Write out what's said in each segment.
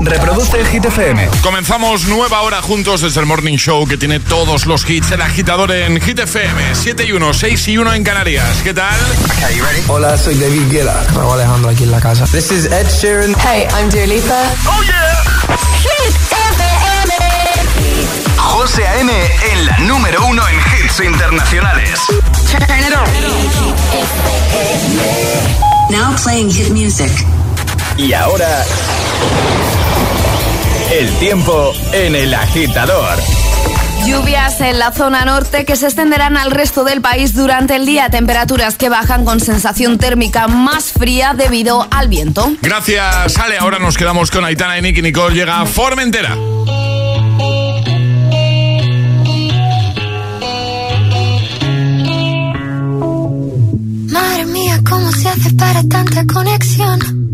Reproduce el Hit FM. Comenzamos nueva hora juntos desde el Morning Show que tiene todos los hits. El agitador en Hit FM. 7 y 1, 6 y 1 en Canarias. ¿Qué tal? Hola, soy David Guetta. Me Alejandro aquí en la casa. This is Ed Sheeran. Hey, I'm Dua Lipa. ¡Oh, yeah! Hit FM. José A.M. en la número uno en hits internacionales. Turn it on. Now playing hit music. Y ahora... El tiempo en el agitador. Lluvias en la zona norte que se extenderán al resto del país durante el día. Temperaturas que bajan con sensación térmica más fría debido al viento. Gracias, Ale. Ahora nos quedamos con Aitana y Nicky Nicole. Llega Formentera. Madre mía, ¿cómo se hace para tanta conexión?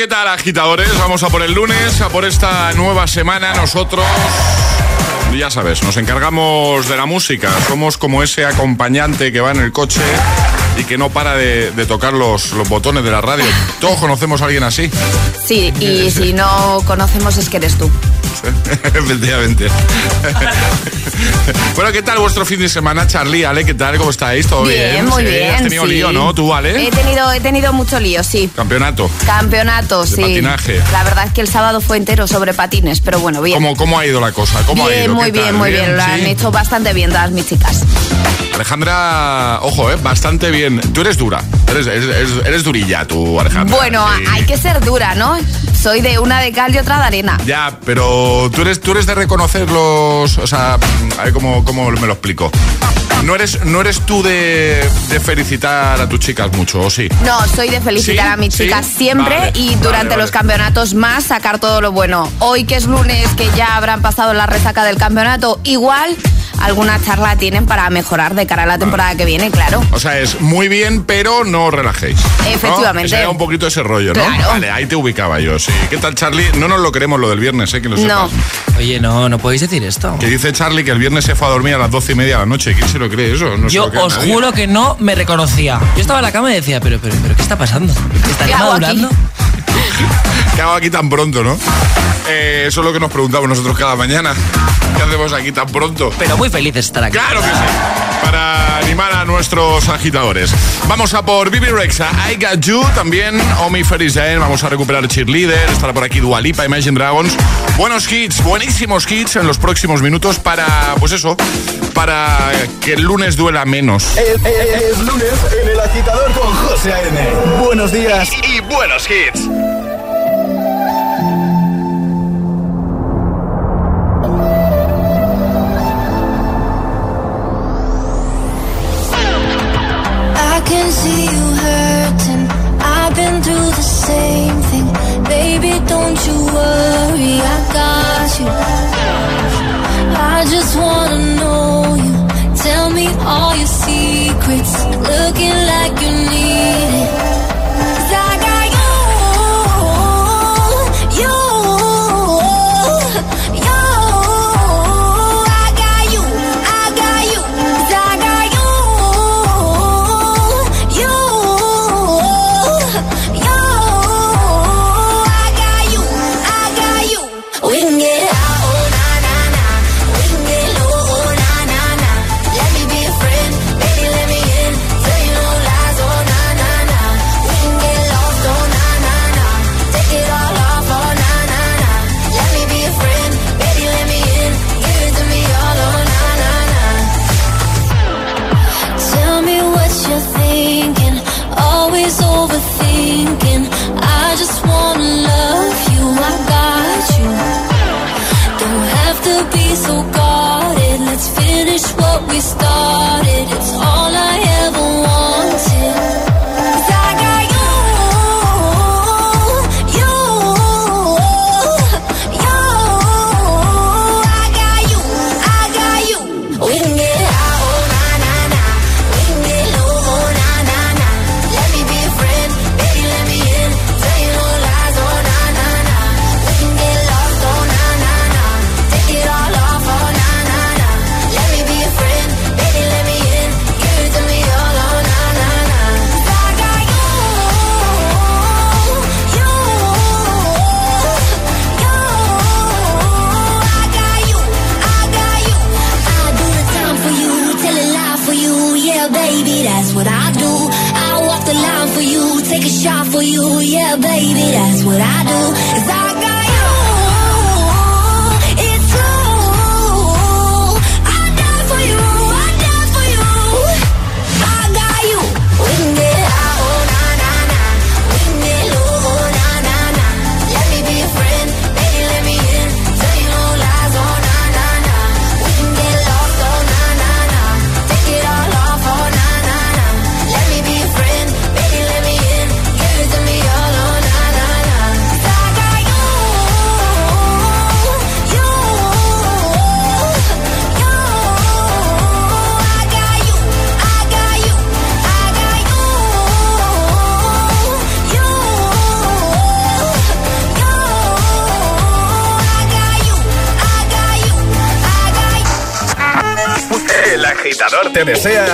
¿qué tal, agitadores? Vamos a por el lunes, a por esta nueva semana. Nosotros, ya sabes, nos encargamos de la música. Somos como ese acompañante que va en el coche y que no para de, de tocar los, los botones de la radio. Todos conocemos a alguien así. Sí, y si no conocemos es que eres tú. Efectivamente. bueno, ¿qué tal vuestro fin de semana, Charlie? Ale, ¿qué tal? ¿Cómo estáis? ¿Todo bien? Bien, muy Sí, bien. ¿Has tenido sí. lío, no? ¿Tú, Ale? He tenido, he tenido mucho lío, sí. Campeonato. Campeonato, sí. patinaje. La verdad es que el sábado fue entero sobre patines, pero bueno, bien. ¿Cómo, ¿Cómo ha ido la cosa? ¿Cómo ha bien, ido? muy ¿Qué bien, muy bien. Lo han ¿Sí? hecho bastante bien todas mis chicas. Alejandra, ojo, eh, bastante bien. Tú eres dura, eres, eres- eres durilla tú, Alejandra. Bueno, Sí. hay que ser dura, ¿no? Soy de una de cal y otra de arena. Ya, pero tú eres, tú eres de reconocer los... O sea, a ver cómo, cómo me lo explico. No eres, no eres tú de, de felicitar a tus chicas mucho, ¿o sí? No, soy de felicitar ¿Sí? a mis ¿Sí? chicas siempre Vale, y vale, durante vale. los campeonatos más sacar todo lo bueno. Hoy que es lunes, que ya habrán pasado la resaca del campeonato, igual alguna charla tienen para mejorar de cara a la temporada que viene, claro. O sea, es muy bien, pero no os relajéis. ¿no? Efectivamente. Se haga un poquito ese rollo, ¿no? Claro. Vale, ahí te ubicaba yo, sí. ¿Qué tal, Charlie? No nos lo queremos lo del viernes, ¿eh? Que lo No. sepas. Oye, no, no podéis decir esto. Que dice Charlie que el viernes se fue a dormir a las doce y media de la noche. ¿Quién se lo cree eso? No Yo cree os nadie. juro que no me reconocía. Yo estaba en la cama y decía, pero, pero, pero, ¿qué está pasando? ¿Estaría ¿Qué hago aquí? ¿Qué hago aquí tan pronto, no? Eh, eso es lo que nos preguntamos nosotros cada mañana. ¿Qué hacemos aquí tan pronto? Pero muy feliz de estar aquí. Claro que sí. Para animar a nuestros agitadores. Vamos a por Bibi Rexa, I Got You, también Omi Ferris vamos a recuperar Cheerleader, estará por aquí Dualipa, Imagine Dragons. Buenos hits, buenísimos hits en los próximos minutos para, pues eso, para que el lunes duela menos. Es, es- es lunes en el agitador con José A.M. Buenos días y, y buenos hits. Same thing. Baby, don't you worry, I got you. I just wanna know you. Tell me all your secrets. Looking like you need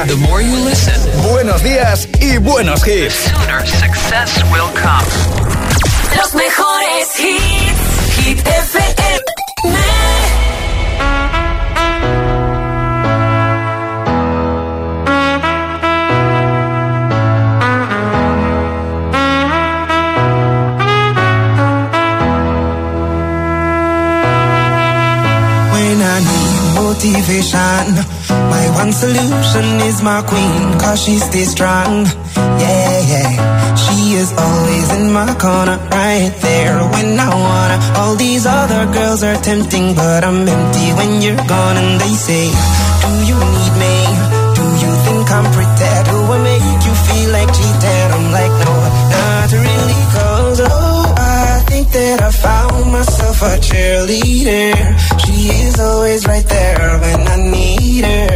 The more you listen, buenos días y buenos hits. sooner success will come. Los mejores hits. Hit FM. When I need motivation. One solution is my queen, cause she stays strong. Yeah, yeah. She is always in my corner, right there when I wanna. All these other girls are tempting, but I'm empty when you're gone. And they say, Do you need me? Do you think I'm pretty? Do I make you feel like cheating? I'm like, no, not really, cause oh, I think that I found myself a cheerleader. She is always right there when I need her.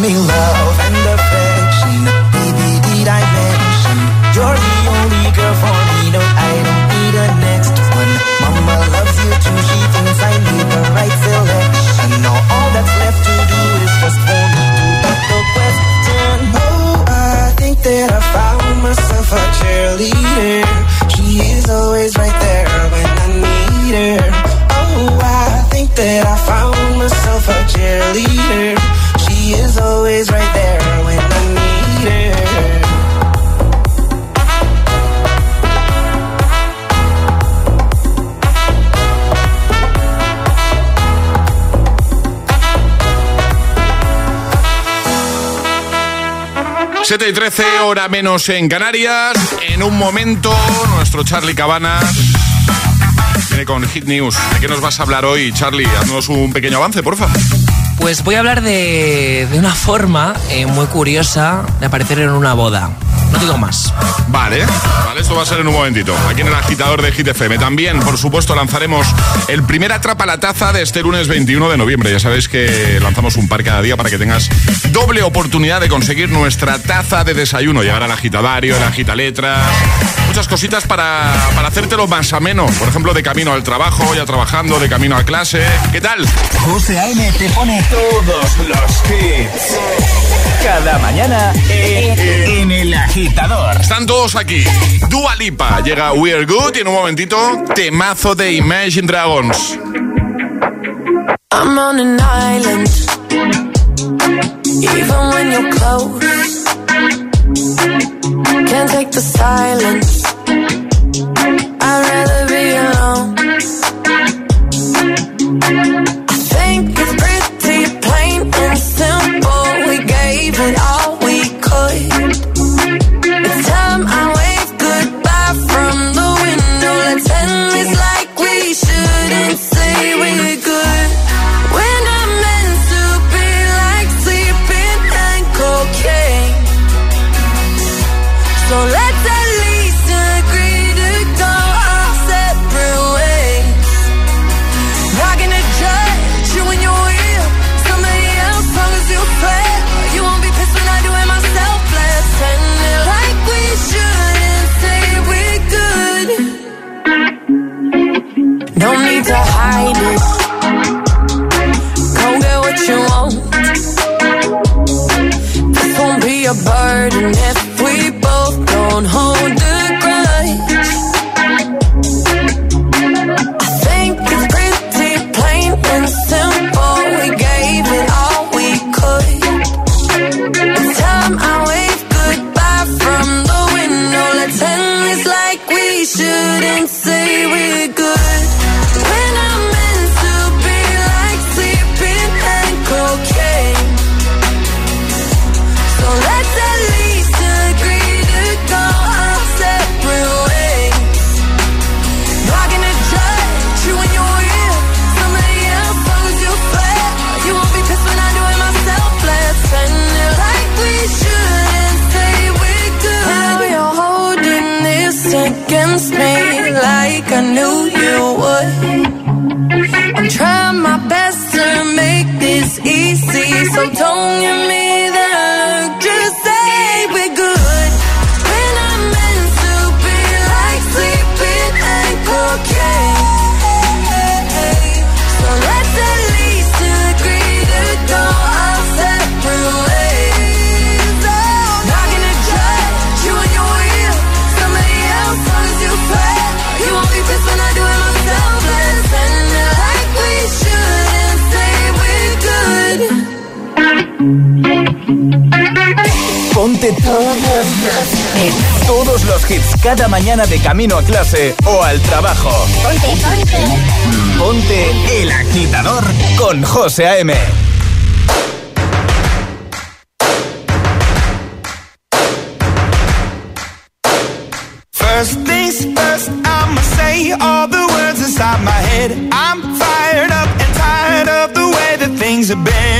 me love and affection. Baby, did I mention you're the only girl for me? No, I don't need a next one. Mama loves you too. She thinks I made the right selection. Now all that's left to do is just for me to put the question. Oh, I think that I found myself a cheerleader. 7 y 13, hora menos en Canarias. En un momento, nuestro Charlie Cabana viene con Hit News. ¿De qué nos vas a hablar hoy, Charlie? Haznos un pequeño avance, porfa. Pues voy a hablar de, de una forma eh, muy curiosa de aparecer en una boda. No digo más. Vale, vale, esto va a ser en un momentito. Aquí en el agitador de Hit FM. También, por supuesto, lanzaremos el primer Atrapa la Taza de este lunes 21 de noviembre. Ya sabéis que lanzamos un par cada día para que tengas doble oportunidad de conseguir nuestra taza de desayuno. Llegar al agitadario, el agita letras. Muchas cositas para, para hacértelo más ameno. Por ejemplo, de camino al trabajo, ya trabajando, de camino a clase. ¿Qué tal? José A.M. te pone todos los hits. Cada mañana en, en el agitador. Están todos aquí. Dua Lipa llega We're Good y en un momentito temazo de Imagine Dragons. I'm on an island. Even when you're close, can't take the silence. I'd rather be alone. I think it's pretty todos, todos los hits cada mañana de camino a clase o al trabajo. Ponte, ponte. Ponte el agitador con José A.M. First things first, I'ma say all the words inside my head. I'm fired up and tired of the way that things have been.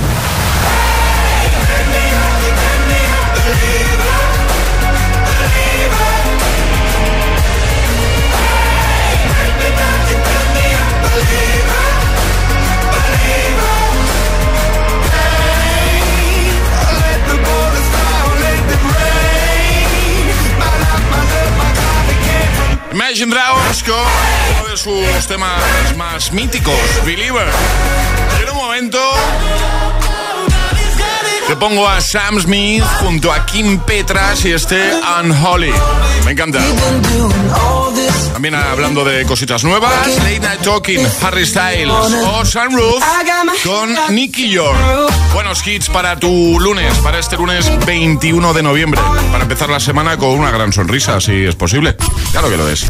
Imagine Dragons con uno de sus temas más míticos, Believer. En un momento que pongo a Sam Smith junto a Kim Petras y este Unholy. Me encanta. También hablando de cositas nuevas, Late Night Talking, Harry Styles o Sunroof con Nicky York. Buenos hits para tu lunes, para este lunes 21 de noviembre. Para empezar la semana con una gran sonrisa, si es posible. Claro que lo es.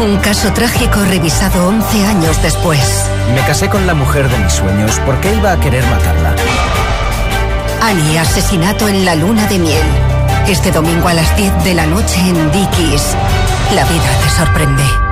Un caso trágico revisado 11 años después. Me casé con la mujer de mis sueños. ¿Por qué iba a querer matarla? Annie, asesinato en la luna de miel. Este domingo a las 10 de la noche en Dickies. La vida te sorprende.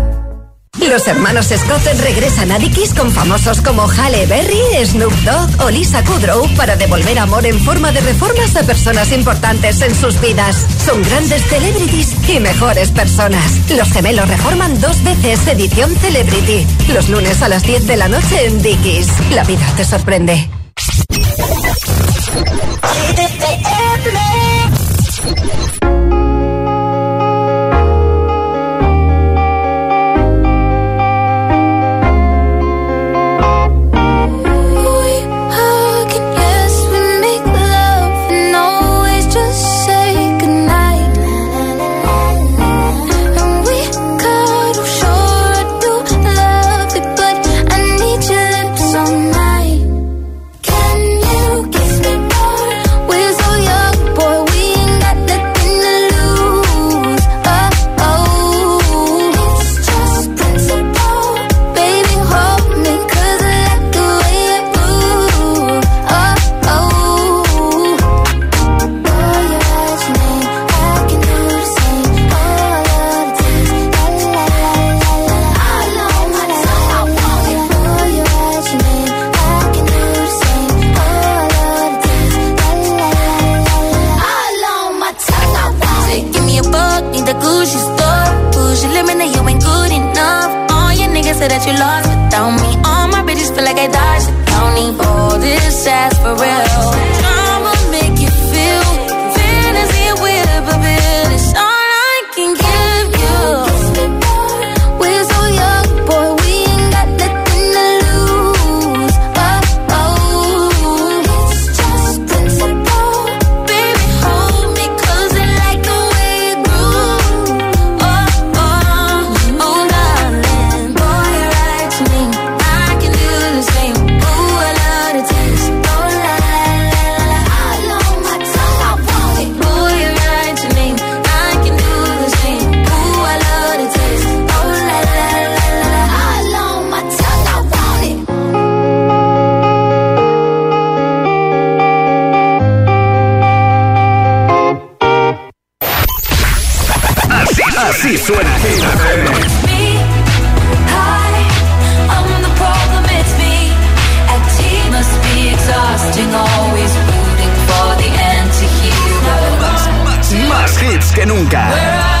Los hermanos Scott regresan a Dickies con famosos como Halle Berry, Snoop Dogg o Lisa Kudrow para devolver amor en forma de reformas a personas importantes en sus vidas. Son grandes celebrities y mejores personas. Los gemelos reforman dos veces edición Celebrity. Los lunes a las 10 de la noche en Dickies. La vida te sorprende. Así suena Hit FM. Más hits que nunca.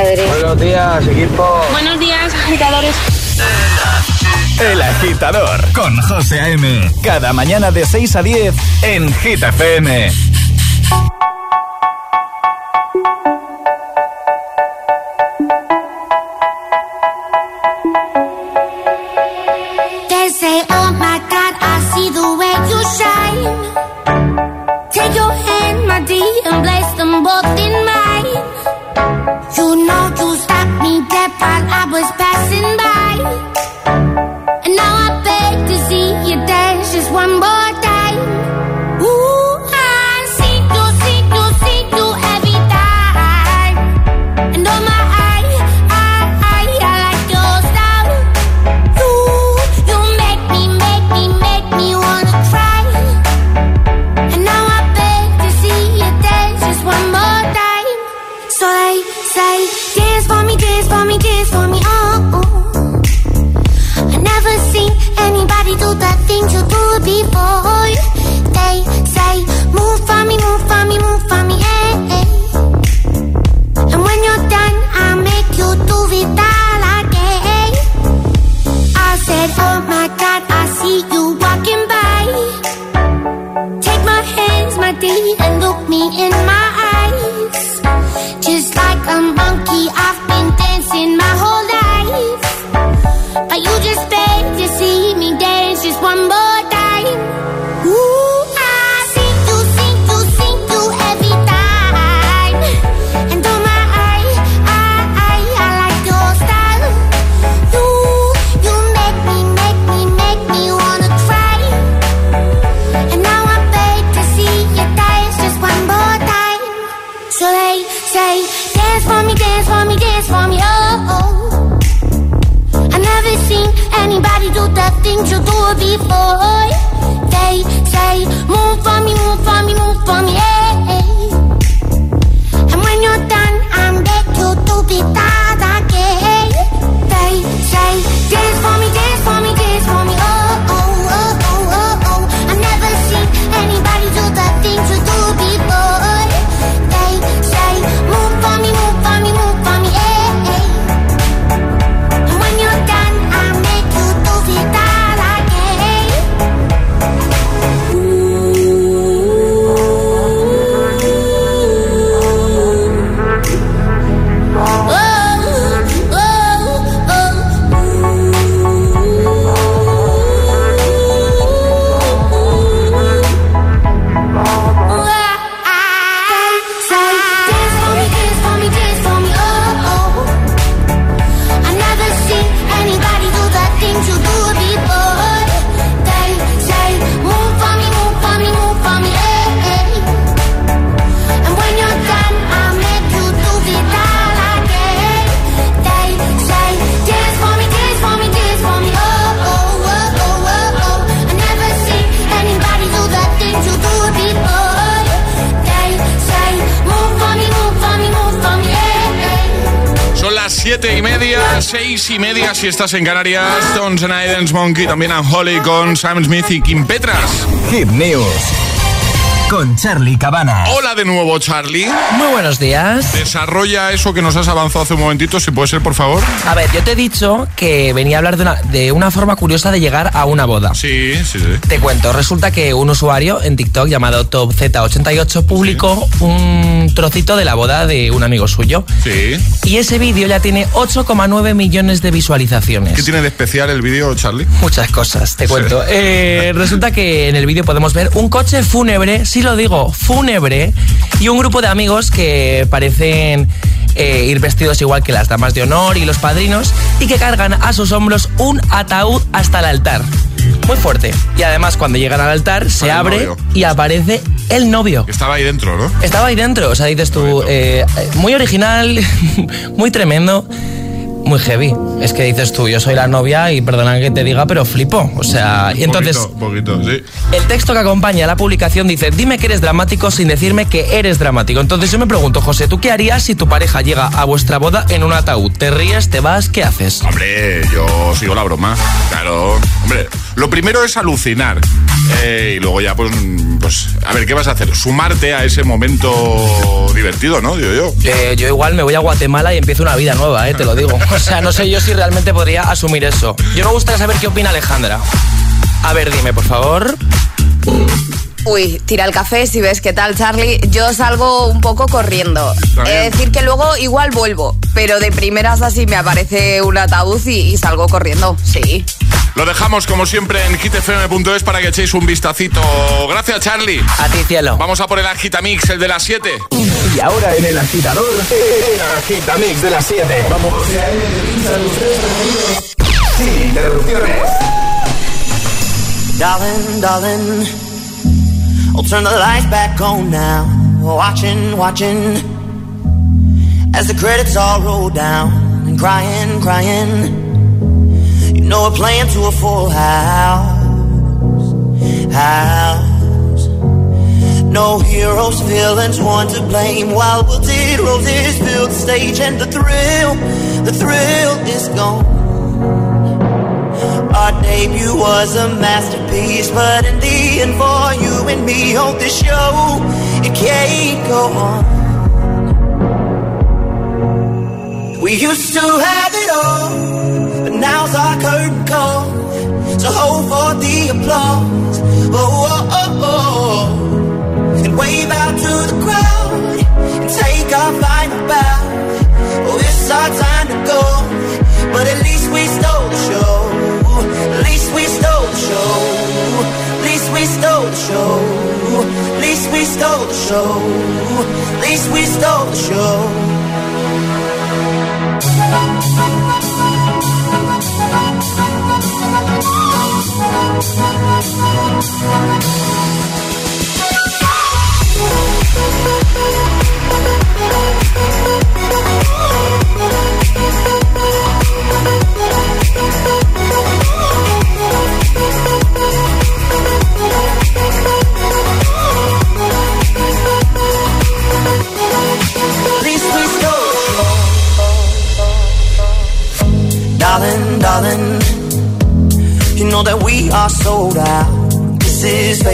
agitadores. Buenos días, equipo. Buenos días, agitadores. El agitador con José A.M. Cada mañana de 6 a 10 en Gita FM. Si estás en Canarias. Stones and Idens Monkey, también a Holly con Sam Smith y Kim Petras. Hit News con Charlie Cabana. Hola de nuevo, Charlie. Muy buenos días. Desarrolla eso que nos has avanzado hace un momentito, si puede ser, por favor. A ver, yo te he dicho que venía a hablar de una, de una forma curiosa de llegar a una boda. Sí, sí, sí. Te cuento, resulta que un usuario en TikTok llamado TopZ88 publicó un trocito de la boda de un amigo suyo. Sí. Y ese vídeo ya tiene 8,9 millones de visualizaciones. ¿Qué tiene de especial el vídeo, Charlie? Muchas cosas, te cuento. Eh, resulta que en el vídeo podemos ver un coche fúnebre, lo digo, fúnebre, y un grupo de amigos que parecen eh, ir vestidos igual que las damas de honor y los padrinos, y que cargan a sus hombros un ataúd hasta el altar. Muy fuerte. Y además cuando llegan al altar se abre novio. y aparece el novio. Estaba ahí dentro, ¿no? Estaba ahí dentro, o sea, dices tú, eh, muy original, muy tremendo, muy heavy. Es que dices tú, yo soy la novia y perdona que te diga, pero flipo. O sea, y entonces poquito, poquito, sí. el texto que acompaña la publicación dice, dime que eres dramático sin decirme que eres dramático. Entonces yo me pregunto, José, ¿tú qué harías si tu pareja llega a vuestra boda en un ataúd? ¿Te ríes, te vas, qué haces? Hombre, yo sigo la broma. Claro. Hombre, lo primero es alucinar. Eh, y luego ya, pues, pues, a ver, ¿qué vas a hacer? Sumarte a ese momento divertido, ¿no? Digo yo. Eh, yo igual me voy a Guatemala y empiezo una vida nueva, eh, te lo digo. O sea, no sé yo si realmente podría asumir eso. Yo me gustaría saber qué opina Alejandra. A ver, dime, por favor. Uy, tira el café si ves qué tal, Charlie. Yo salgo un poco corriendo. Es decir, que luego igual vuelvo, pero de primeras así me aparece un ataúd y, y salgo corriendo. Sí. Lo dejamos, como siempre, en hitfm.es para que echéis un vistacito. Gracias, Charlie. A ti, cielo. Vamos a por el Agitamix, el de las 7. Y ahora en el agitador, el agitamix de las 7. Vamos. Sin interrupciones. Darling, darling, I'll turn the lights back on now. Watching, watching, as the credits all roll down. And crying, crying, know we're playing to a full house. House. No heroes, villains, one to blame. While we wilted roses fill the stage, and the thrill, the thrill is gone. Our debut was a masterpiece, but in the end, for you and me, on this show, it can't go on. We used to have it all, now's our curtain call. So hold for the applause, oh, oh, oh, oh. and wave out to the crowd and take our final bow. Oh, it's our time to go, but at least we stole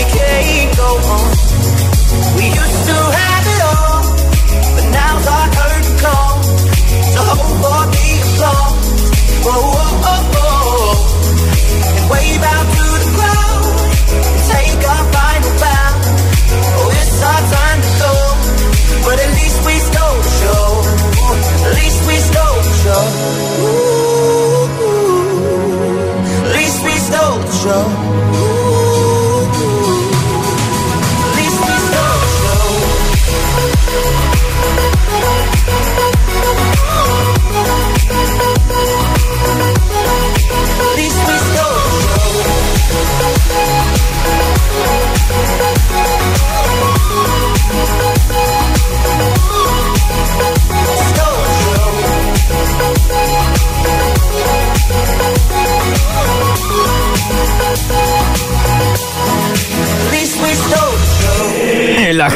it can't go on. We used to have it all, but now's our curtain call. So the applause. Whoa. And wave out to the crowd. And take our final bow. Oh, it's our time to go. But at least we stole show. At least we stole show. Ooh, at least we stole show.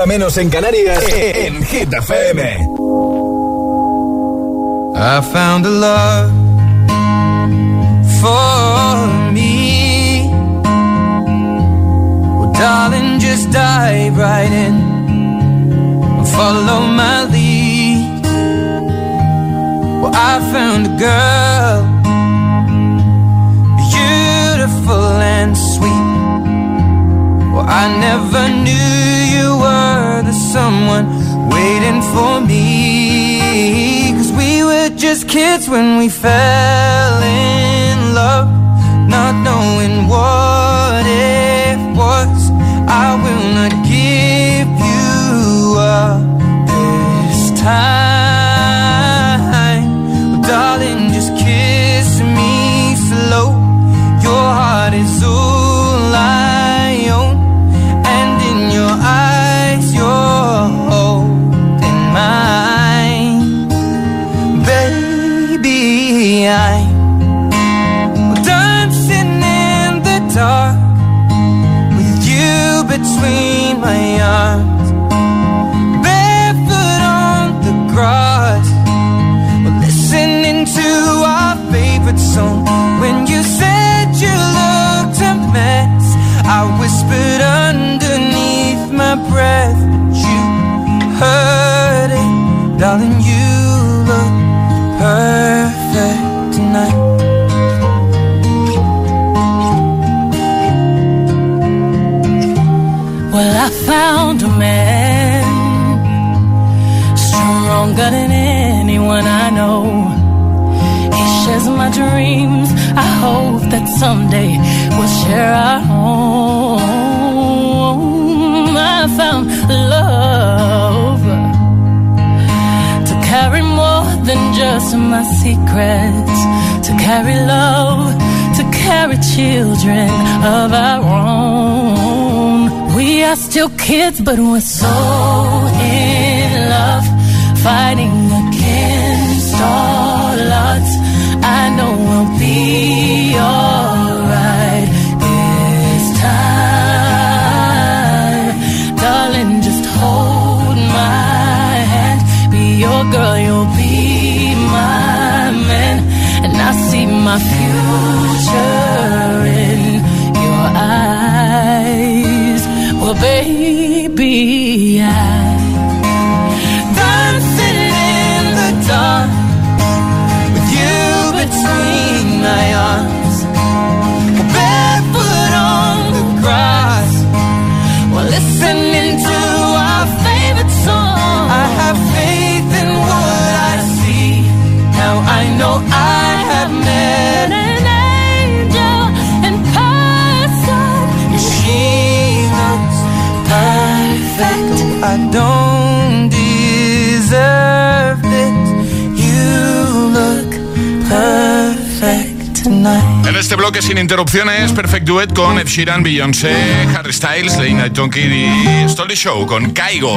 hora menos en Canarias, en Hit FM. I found a love for me. Well, darling, just dive right in and follow my lead. Well, I found a girl. beautiful and sweet. Well, I never knew someone waiting for me. Cause we were just kids when we fell in love, not knowing what it was. I will not give you up this time. Darling, you look perfect tonight. Well, I found a man Stronger than anyone I know. He shares my dreams. I hope that someday we'll share our home. I found love. Than just my secrets, to carry love, to carry children of our own. We are still kids, but we're so in love, fighting against all odds. I know we'll be este bloque sin interrupciones, Perfect Duet con Ed Sheeran, Beyoncé, Harry Styles, Night Donkey y Story Show con Caigo.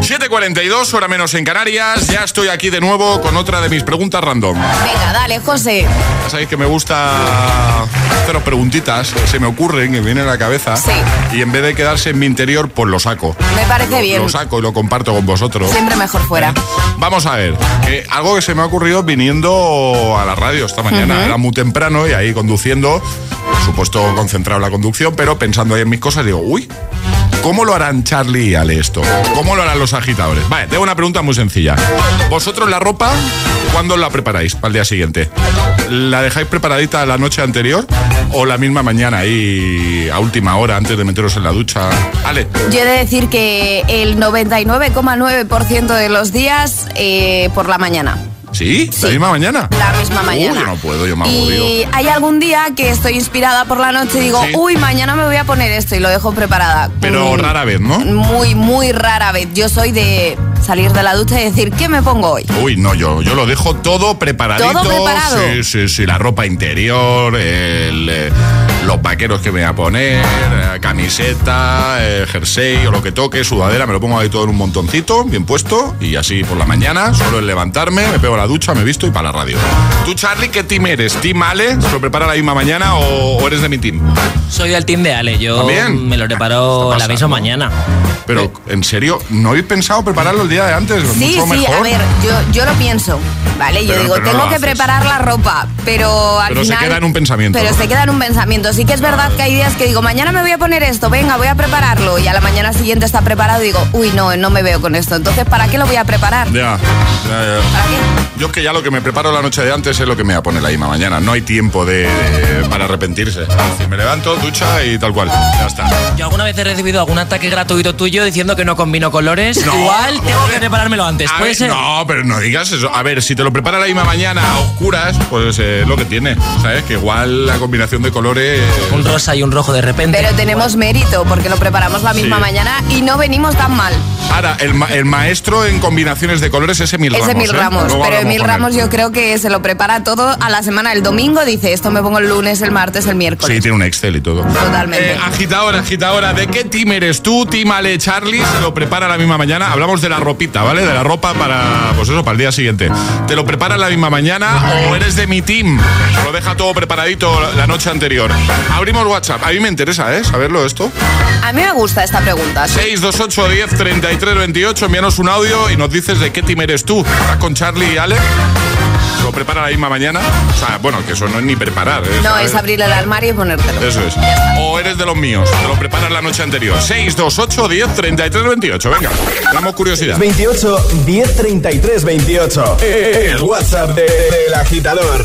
7.42, hora menos en Canarias. Ya estoy aquí de nuevo con otra de mis preguntas random. Venga, dale, José. Ya sabéis que me gusta haceros preguntitas se me ocurren, que vienen a la cabeza. Sí. Y en vez de quedarse en mi interior, pues lo saco. Me parece bien. Lo saco y lo comparto con vosotros. Siempre mejor fuera. Vamos a ver, que algo que se me ha ocurrido viniendo a la radio esta mañana. Era muy temprano y ahí conduciendo, por supuesto concentrado en la conducción, pero pensando ahí en mis cosas, digo, uy, ¿cómo lo harán Charlie y Ale esto? ¿Cómo lo harán los agitadores? Vale, tengo una pregunta muy sencilla. ¿Vosotros la ropa, cuándo la preparáis para el día siguiente? ¿La dejáis preparadita la noche anterior o la misma mañana ahí a última hora antes de meteros en la ducha? Ale. Yo he de decir que el 99,9% de los días eh, por la mañana. ¿Sí? ¿La misma mañana? La misma mañana. Uy, yo no puedo, yo me agobio. Y hay algún día que estoy inspirada por la noche y digo, Sí. uy, mañana me voy a poner esto y lo dejo preparada. Pero Mm, rara vez, ¿no? Muy, muy rara vez. Yo soy de salir de la ducha y decir, ¿qué me pongo hoy? Uy, no, yo, yo lo dejo todo preparadito. ¿Todo preparado? Sí, sí, sí, la ropa interior, el, eh, los vaqueros que me voy a poner, eh, camiseta, eh, jersey o lo que toque, sudadera, me lo pongo ahí todo en un montoncito, bien puesto, y así por la mañana, solo el levantarme, me pego la ducha, me visto y para la radio. ¿Tú, Charlie, qué team eres? ¿Team Ale? ¿Se lo prepara la misma mañana o, o eres de mi team? Soy del team de Ale, yo ¿También? me lo preparo la misma mañana. Pero, ¿en serio? ¿No habéis pensado prepararlo el día de antes? Sí, Mucho sí, mejor. a ver, yo, yo lo pienso, ¿vale? Yo Pero- digo, pero no tengo que haces. preparar la ropa, pero al Pero se final... queda en un pensamiento. Pero se queda en un pensamiento. Sí que es verdad que hay días que digo, mañana me voy a poner esto, venga, voy a prepararlo. Y a la mañana siguiente está preparado y digo, uy, no, no me veo con esto. Entonces, ¿para qué lo voy a preparar? Ya, ya, ya. Yo es que ya lo que me preparo la noche de antes es lo que me voy a poner la misma mañana. No hay tiempo de, para arrepentirse. Me levanto, ducha y tal cual. Ya está. Yo alguna vez he recibido algún ataque gratuito tuyo diciendo que no combino colores. No, Igual tengo que preparármelo antes. ¿Puede ver, ser? No, pero no digas eso. A ver, si te lo prepara la misma mañana a oscuras, pues eh, es lo que tiene. ¿Sabes? Que igual la combinación de colores. Un rosa y un rojo de repente. Pero tenemos mérito porque lo preparamos la misma Sí. mañana y no venimos tan mal. Ahora, el, ma- el maestro en combinaciones de colores es Emil Es Ramos. Emil ¿eh? Ramos, pero Emil. Ramos yo creo que se lo prepara todo a la semana. El domingo dice, esto me pongo el lunes, el martes, el miércoles. Sí, tiene un Excel y todo. Totalmente. Eh, agitadora, agitadora, ¿de qué team eres tú? Team Ale Charlie, se lo prepara la misma mañana. Hablamos de la ropita, ¿vale? De la ropa para, pues eso, para el día siguiente. ¿Te lo prepara la misma mañana o eres de mi team? Se lo deja todo preparadito la noche anterior. Abrimos WhatsApp. A mí me interesa, ¿eh? Saberlo esto. A mí me gusta esta pregunta. sí. 628 10 33 28. Envíanos un audio y nos dices de qué team eres tú. ¿Estás con Charlie y Ale? ¿Se lo prepara la misma mañana? O sea, bueno, que eso no es ni preparar. ¿eh? No, ¿sabes? es abrir el armario y ponértelo. Eso es. O eres de los míos, te lo preparas la noche anterior. 628 10 33 28. Venga, damos curiosidad. 28 10 33 28. El WhatsApp de- del agitador.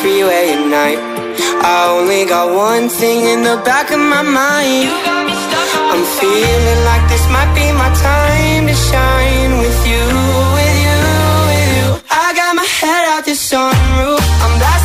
freeway at night. I only got one thing in the back of my mind. I'm feeling like this might be my time to shine with you, with you, with you. I got my head out the sunroof. I'm blasting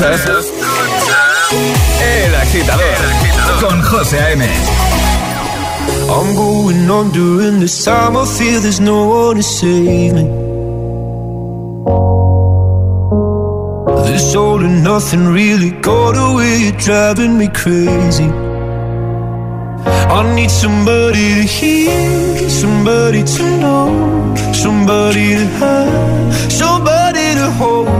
Escuchas El Agitador con José A.M. I'm going on during this time. I feel there's no one to save me. This all and nothing really got away. Driving me crazy. I need somebody to hear, somebody to know, somebody to have, somebody to hold.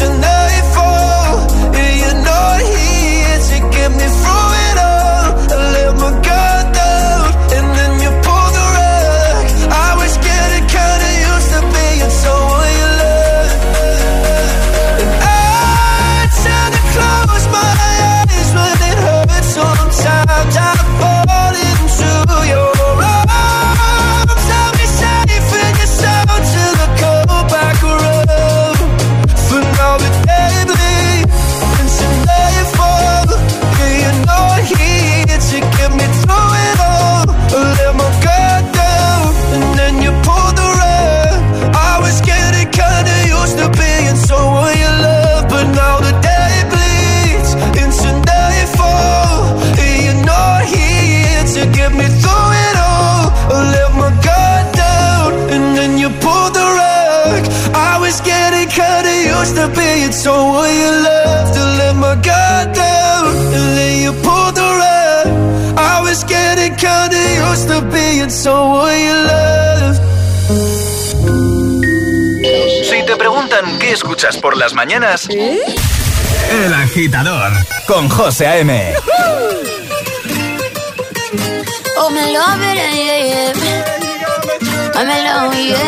listen up kinda used to being someone you love. Si te preguntan qué escuchas por las mañanas, El Agitador con José A.M. Oh, me love it, yeah, yeah. I'm alone, yeah.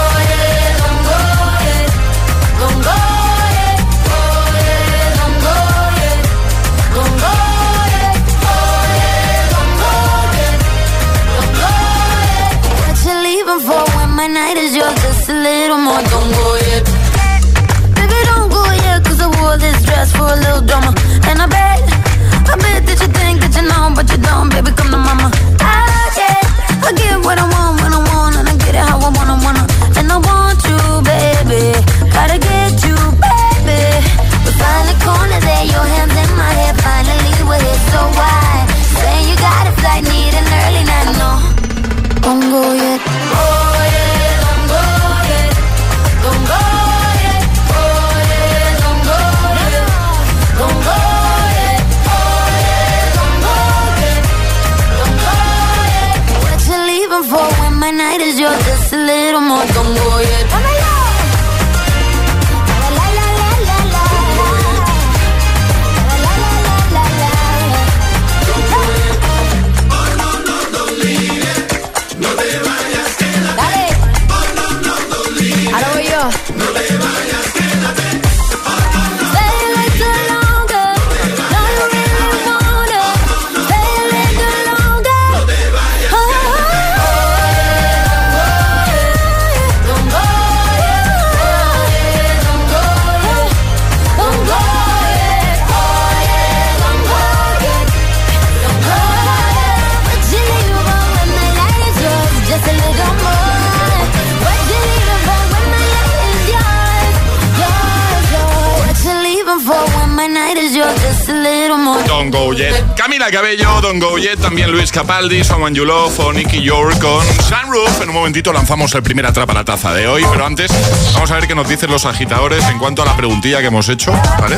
Cabello, Don Go Yet, también Luis Capaldi, Someone You Love o Nicky York con Sunroof. En un momentito lanzamos el primer atrapa la taza de hoy, pero antes vamos a ver qué nos dicen los agitadores en cuanto a la preguntilla que hemos hecho, ¿vale?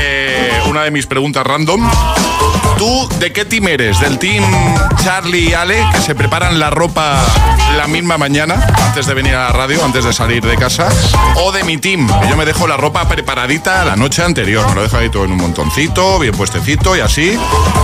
Eh, una de mis preguntas random. ¿Tú de qué team eres? ¿Del team Charlie y Ale que se preparan la ropa la misma mañana antes de venir a la radio, antes de salir de casa? ¿O de mi team? Que yo me dejo la ropa preparadita la noche anterior. Me lo dejo ahí todo en un montoncito, bien puestecito y así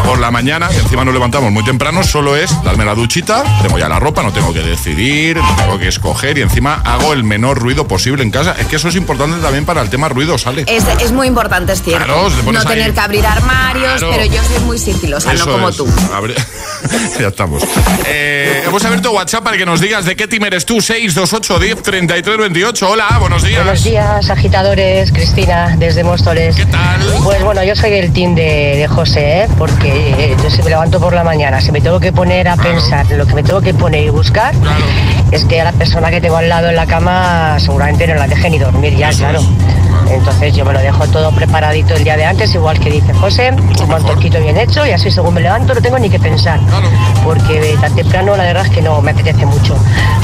por la mañana, que encima nos levantamos muy temprano, solo es darme la duchita, tengo ya la ropa, no tengo que decidir, no tengo que escoger y encima hago el menor ruido posible en casa. Es que eso es importante también para el tema ruido, sale. Es, es muy importante, es cierto. Claro, te no pones ahí. Tener que abrir armarios, Claro. pero yo soy muy sigilosa, Eso no como es. tú. Abre- ya estamos. Eh, hemos abierto WhatsApp para que nos digas de qué team eres tú. 628 10 33 28. Hola, buenos días. Buenos días, agitadores. Cristina, desde Móstoles. ¿Qué tal? Pues bueno, yo soy del team de, de José, ¿eh? porque yo si me levanto por la mañana, si me tengo que poner a pensar lo que me tengo que poner y buscar, es que a la persona que tengo al lado en la cama seguramente no la deje ni dormir ya, claro. Entonces yo me lo dejo todo preparadito el día de antes, igual que dice José, un mantoquito bien hecho y así según me levanto no tengo ni que pensar, porque tan temprano la verdad es que no me apetece mucho.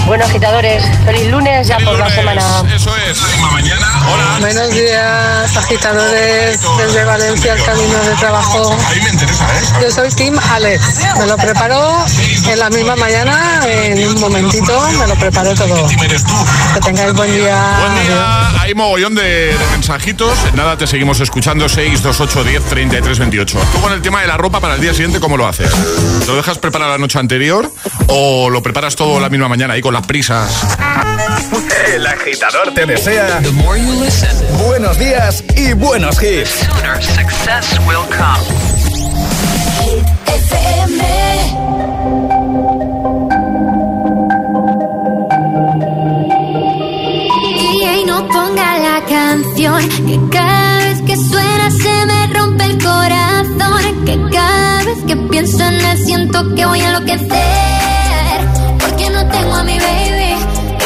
Bueno, agitadores, feliz lunes ya por la semana. Eso es. mañana. Hola. Buenos días, agitadores desde Valencia, el camino de trabajo. Ahí me interesa, ¿eh? Yo soy Team Alex. Me lo preparo en la misma mañana, en un momentito, me lo preparo todo. Que tengáis buen día. Buen día. Hay mogollón de mensajitos. Nada, te seguimos escuchando. 628 10 33 28. Tú con el tema de la ropa para el día siguiente, ¿cómo lo haces? ¿Te lo dejas preparar la noche anterior o lo preparas todo la misma mañana ahí con las prisas? El agitador te desea buenos días y buenos hits. Sooner success will come. Canción que cada vez que suena se me rompe el corazón que cada vez que pienso en él siento que voy a enloquecer porque no tengo a mi baby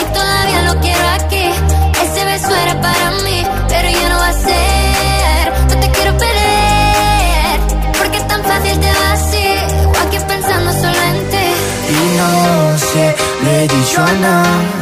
y todavía lo quiero aquí ese beso era para mí pero ya no va a ser no te quiero perder porque es tan fácil te va así o aquí pensando solo en ti. Y no sé, le he dicho a nadie,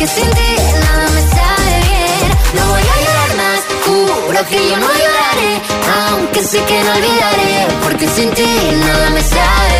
Porque sin ti nada me sabe bien. No voy a llorar más. Juro que yo no lloraré. Aunque sé que no olvidaré. Porque sin ti nada me sabe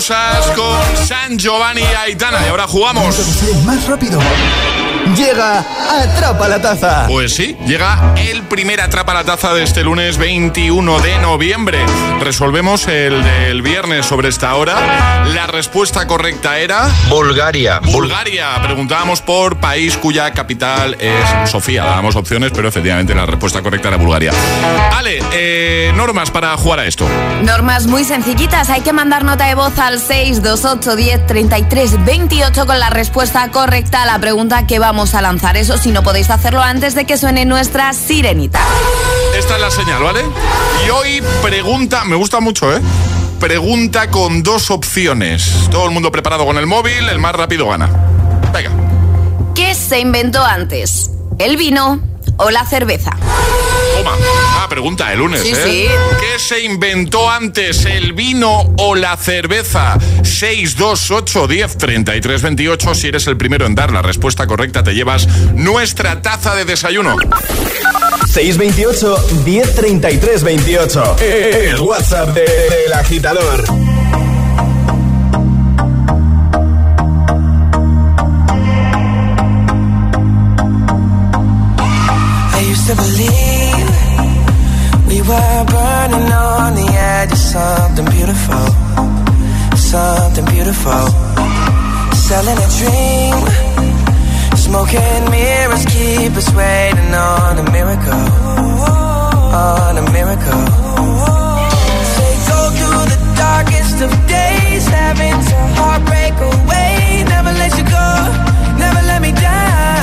Mariposas con San Giovanni Aitana. Y ahora jugamos. Más rápido. Llega Atrapa la Taza. Pues sí, llega el primer Atrapa la Taza de este lunes 21 de noviembre. Resolvemos el del viernes sobre esta hora. La respuesta correcta era... Bulgaria. Bulgaria. Preguntábamos por país cuya capital es Sofía. Dábamos opciones, pero efectivamente la respuesta correcta era Bulgaria. Ale, eh, normas para jugar a esto. Normas muy sencillitas. Hay que mandar nota de voz al 628 10 33 28 con la respuesta correcta a la pregunta que vamos a lanzar. Eso si no podéis hacerlo antes de que suene nuestra sirenita. Esta es la señal, ¿vale? Y hoy pregunta, me gusta mucho, ¿eh? Pregunta con dos opciones. Todo el mundo preparado con el móvil, el más rápido gana. Venga. ¿Qué se inventó antes? ¿El vino o la cerveza? Toma. Ah, pregunta el lunes, Sí, ¿eh? sí. ¿Qué se inventó antes, el vino o la cerveza? 628 10 33 28. Si eres el primero en dar la respuesta correcta, te llevas nuestra taza de desayuno. 628 1033 28. El WhatsApp de- del agitador. Something beautiful, something beautiful. Selling a dream, smoking mirrors keep us waiting on a miracle, on a miracle. Say go through the darkest of days, having to heartbreak away. Never let you go, never let me down.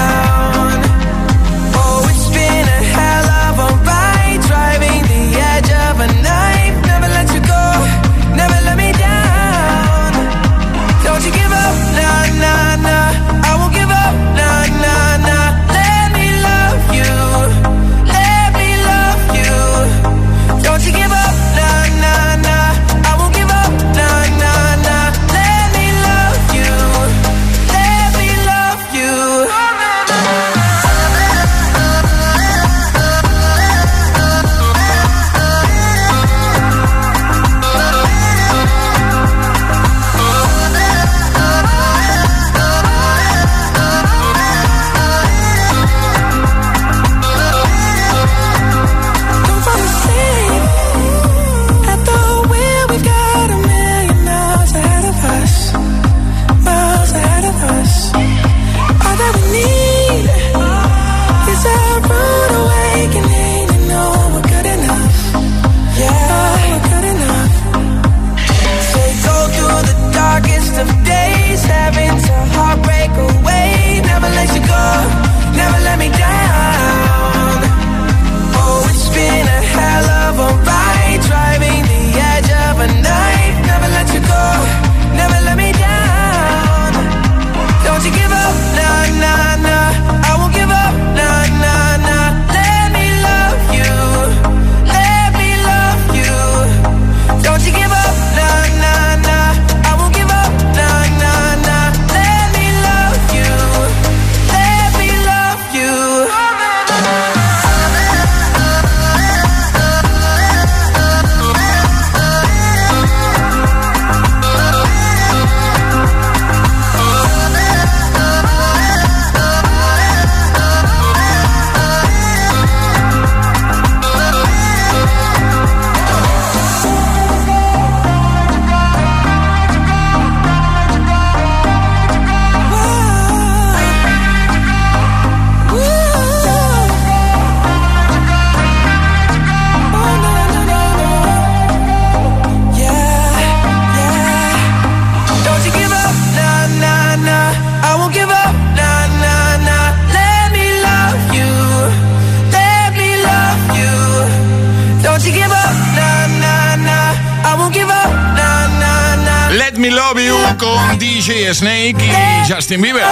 Justin Bieber.